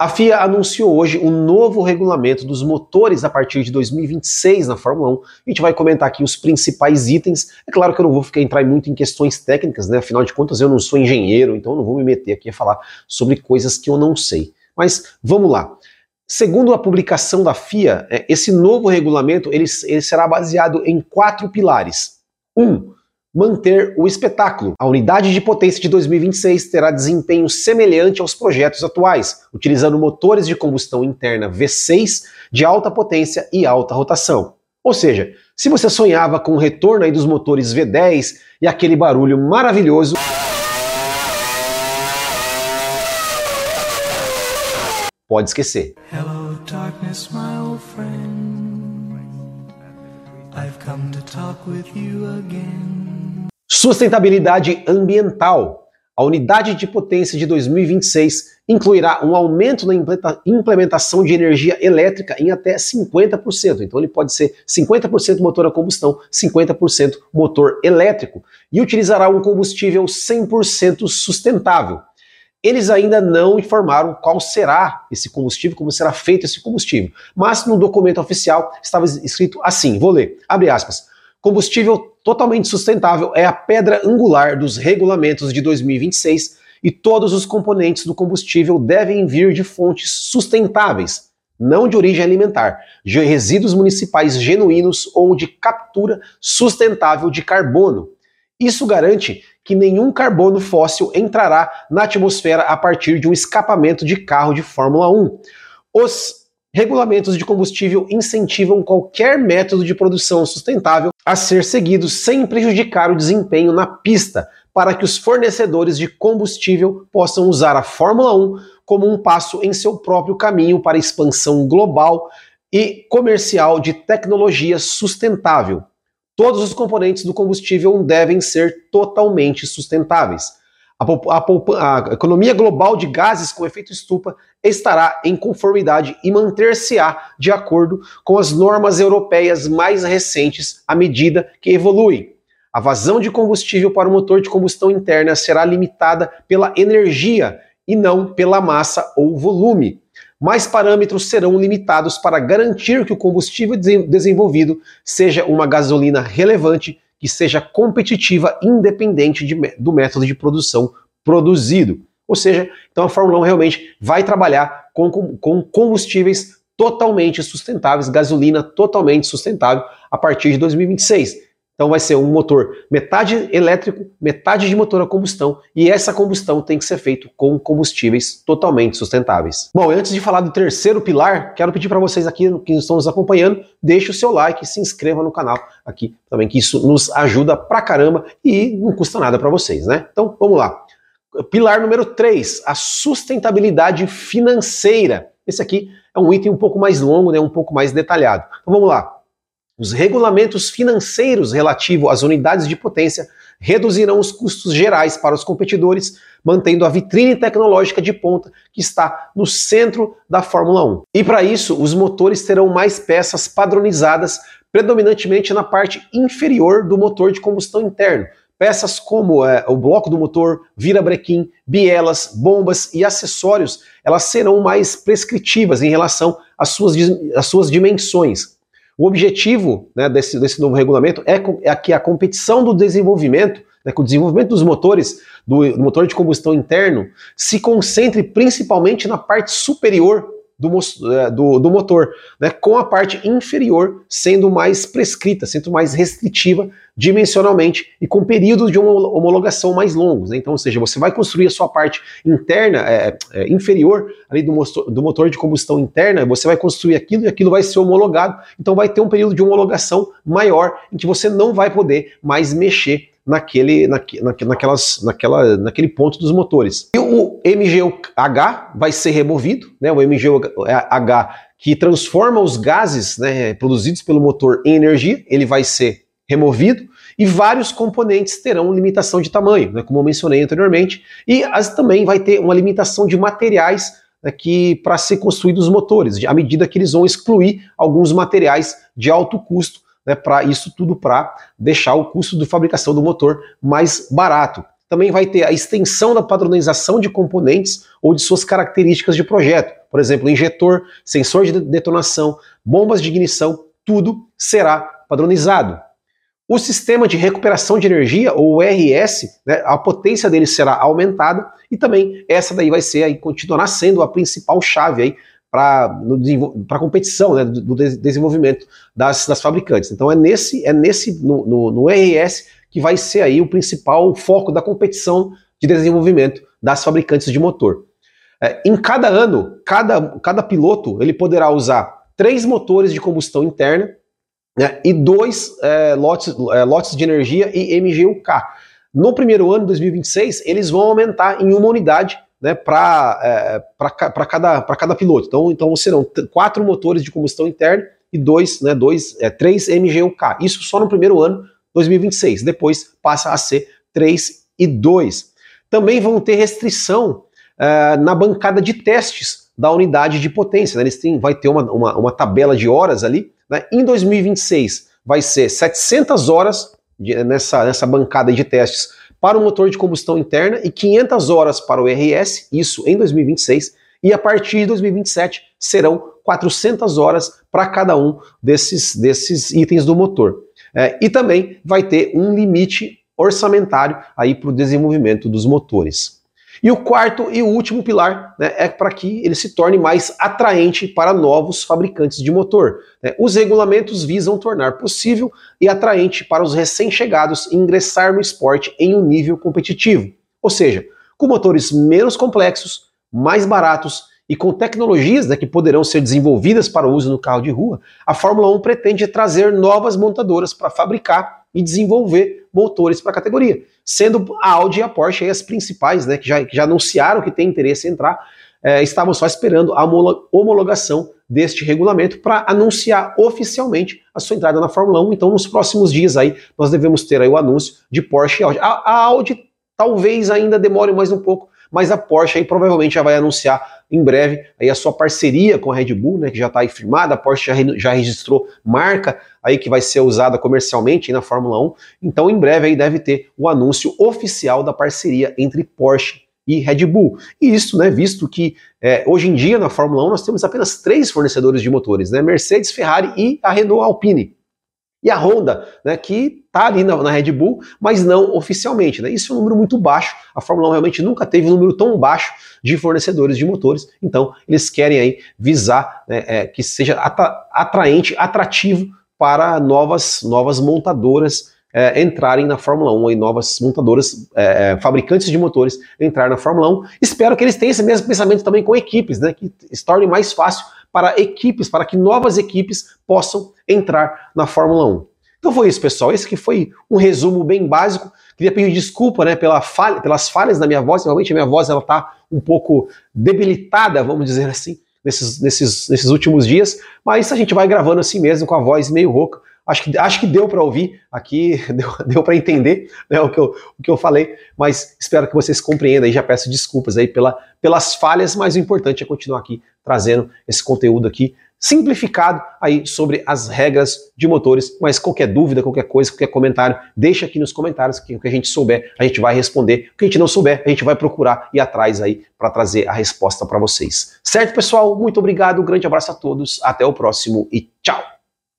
A FIA anunciou hoje um novo regulamento dos motores a partir de 2026 na Fórmula 1. A gente vai comentar aqui os principais itens. É claro que eu não vou ficar entrar muito em questões técnicas, né? Afinal de contas, eu não sou engenheiro, então eu não vou me meter aqui a falar sobre coisas que eu não sei. Mas vamos lá. Segundo a publicação da FIA, é, esse novo regulamento ele, ele será baseado em quatro pilares. Um, manter o espetáculo. A unidade de potência de 2026 terá desempenho semelhante aos projetos atuais, utilizando motores de combustão interna V6 de alta potência e alta rotação. Ou seja, se você sonhava com o retorno aí dos motores V10 e aquele barulho maravilhoso, pode esquecer. Hello, darkness. I've come to talk with you again. Sustentabilidade ambiental. A unidade de potência de 2026 incluirá um aumento na implementação de energia elétrica em até 50%. Então ele pode ser 50% motor a combustão, 50% motor elétrico e utilizará um combustível 100% sustentável. Eles ainda não informaram qual será esse combustível, como será feito esse combustível. Mas no documento oficial estava escrito assim, vou ler, abre aspas, combustível totalmente sustentável é a pedra angular dos regulamentos de 2026 e todos os componentes do combustível devem vir de fontes sustentáveis, não de origem alimentar, de resíduos municipais genuínos ou de captura sustentável de carbono. Isso garante que nenhum carbono fóssil entrará na atmosfera a partir de um escapamento de carro de Fórmula 1. Os Regulamentos de combustível incentivam qualquer método de produção sustentável a ser seguido sem prejudicar o desempenho na pista, para que os fornecedores de combustível possam usar a Fórmula 1 como um passo em seu próprio caminho para a expansão global e comercial de tecnologia sustentável. Todos os componentes do combustível devem ser totalmente sustentáveis. A, a, economia global de gases com efeito estufa estará em conformidade e manter-se-á de acordo com as normas europeias mais recentes à medida que evoluem. A vazão de combustível para o motor de combustão interna será limitada pela energia e não pela massa ou volume. Mais parâmetros serão limitados para garantir que o combustível desenvolvido seja uma gasolina relevante que seja competitiva independente de, do método de produção produzido. Ou seja, então a Fórmula 1 realmente vai trabalhar com, com, com combustíveis totalmente sustentáveis, gasolina totalmente sustentável a partir de 2026. Então vai ser um motor metade elétrico, metade de motor a combustão, e essa combustão tem que ser feita com combustíveis totalmente sustentáveis. Bom, antes de falar do terceiro pilar, quero pedir para vocês aqui que estão nos acompanhando, deixe o seu like, se inscreva no canal aqui também, que isso nos ajuda pra caramba e não custa nada para vocês, né? Então, vamos lá. Pilar número 3, a sustentabilidade financeira. Esse aqui é um item um pouco mais longo, né, um pouco mais detalhado. Então vamos lá. Os regulamentos financeiros relativos às unidades de potência reduzirão os custos gerais para os competidores, mantendo a vitrine tecnológica de ponta que está no centro da Fórmula 1. E para isso, os motores terão mais peças padronizadas, predominantemente na parte inferior do motor de combustão interno. Peças como é, o bloco do motor, virabrequim, bielas, bombas e acessórios, elas serão mais prescritivas em relação às suas, às suas dimensões. O objetivo né, desse, desse novo regulamento é, é que a competição do desenvolvimento, né, que o desenvolvimento dos motores, do, do motor de combustão interno, se concentre principalmente na parte superior do, é, do, do, motor, né, com a parte inferior sendo mais prescrita, sendo mais restritiva dimensionalmente e com períodos de homologação mais longos. Né? Então, ou seja, você vai construir a sua parte interna, é, é, inferior ali do do motor de combustão interna, você vai construir aquilo e aquilo vai ser homologado, então vai ter um período de homologação maior em que você não vai poder mais mexer naquele, naque, naquelas, naquela, naquele ponto dos motores. E o MGUH vai ser removido, né? o MGUH que transforma os gases né, produzidos pelo motor em energia, ele vai ser removido e vários componentes terão limitação de tamanho, né, como eu mencionei anteriormente, e as, também vai ter uma limitação de materiais né, para ser construídos os motores, à medida que eles vão excluir alguns materiais de alto custo né, para isso tudo para deixar o custo de fabricação do motor mais barato. Também vai ter a extensão da padronização de componentes ou de suas características de projeto. por exemplo, injetor, sensor de detonação, bombas de ignição, tudo será padronizado. O sistema de recuperação de energia, ou RS, né, a potência dele será aumentada e também essa daí vai ser aí, continuará sendo a principal chave aí para competição né, do, do, desenvolvimento das, das, fabricantes. Então é nesse, é nesse no, no, no, RS que vai ser aí o principal foco da competição de desenvolvimento das fabricantes de motor. É, em cada ano, cada, cada piloto ele poderá usar três motores de combustão interna né, e dois é, lotes, é, lotes de energia e MGUK. No primeiro ano, 2026, eles vão aumentar em uma unidade né, para é, cada, cada piloto. Então, então serão quatro motores de combustão interna e dois, né, dois, é, três MGUK. Isso só no primeiro ano, 2026. Depois passa a ser 3 e 2. Também vão ter restrição é, na bancada de testes da unidade de potência. Né? Eles têm, vai ter uma, uma, uma tabela de horas ali né? Em 2026 vai ser 700 horas de, nessa, nessa bancada de testes para o motor de combustão interna e 500 horas para o RS, isso em 2026, e a partir de 2027 serão 400 horas para cada um desses, desses itens do motor. É, e também vai ter um limite orçamentário aí para o desenvolvimento dos motores. E o quarto e último pilar né, é para que ele se torne mais atraente para novos fabricantes de motor. Né? Os regulamentos visam tornar possível e atraente para os recém-chegados ingressar no esporte em um nível competitivo. Ou seja, com motores menos complexos, mais baratos e com tecnologias né, que poderão ser desenvolvidas para uso no carro de rua, a Fórmula 1 pretende trazer novas montadoras para fabricar e desenvolver motores para a categoria, sendo a Audi e a Porsche as principais, né, que já, que já anunciaram que tem interesse em entrar, é, estavam só esperando a homologação deste regulamento para anunciar oficialmente a sua entrada na Fórmula 1. Então, nos próximos dias aí, nós devemos ter aí o anúncio de Porsche e Audi. A, a Audi talvez ainda demore mais um pouco, mas a Porsche aí provavelmente já vai anunciar em breve aí a sua parceria com a Red Bull, né, que já está aí firmada, a Porsche já, já registrou marca aí que vai ser usada comercialmente na Fórmula 1, então em breve aí deve ter o anúncio oficial da parceria entre Porsche e Red Bull. E isso, né, visto que é, hoje em dia na Fórmula 1 nós temos apenas três fornecedores de motores, né, Mercedes, Ferrari e a Renault Alpine. E a Honda, né, que está ali na, na, Red Bull, mas não oficialmente. Né? Isso é um número muito baixo. A Fórmula 1 realmente nunca teve um número tão baixo de fornecedores de motores. Então, eles querem aí visar né, é, que seja atraente, atrativo para novas, novas montadoras é, entrarem na Fórmula 1 e novas montadoras, é, é fabricantes de motores entrar na Fórmula 1. Espero que eles tenham esse mesmo pensamento também com equipes, né, que se torne mais fácil para equipes, para que novas equipes possam entrar na Fórmula 1. Então foi isso, pessoal. Esse que foi um resumo bem básico. Queria pedir desculpa né, pela falha, pelas falhas da minha voz. Realmente a minha voz está um pouco debilitada, vamos dizer assim, nesses, nesses, nesses últimos dias. Mas a gente vai gravando assim mesmo, com a voz meio rouca. Acho que, acho que deu para ouvir aqui, deu, deu para entender né, o, que eu, o que eu falei, mas espero que vocês compreendam e já peço desculpas aí pela, pelas falhas, mas o importante é continuar aqui trazendo esse conteúdo aqui simplificado aí sobre as regras de motores, mas qualquer dúvida, qualquer coisa, qualquer comentário, deixa aqui nos comentários que o que a gente souber, a gente vai responder. O que a gente não souber, a gente vai procurar ir atrás aí para trazer a resposta para vocês. Certo, pessoal? Muito obrigado, um grande abraço a todos, até o próximo e tchau!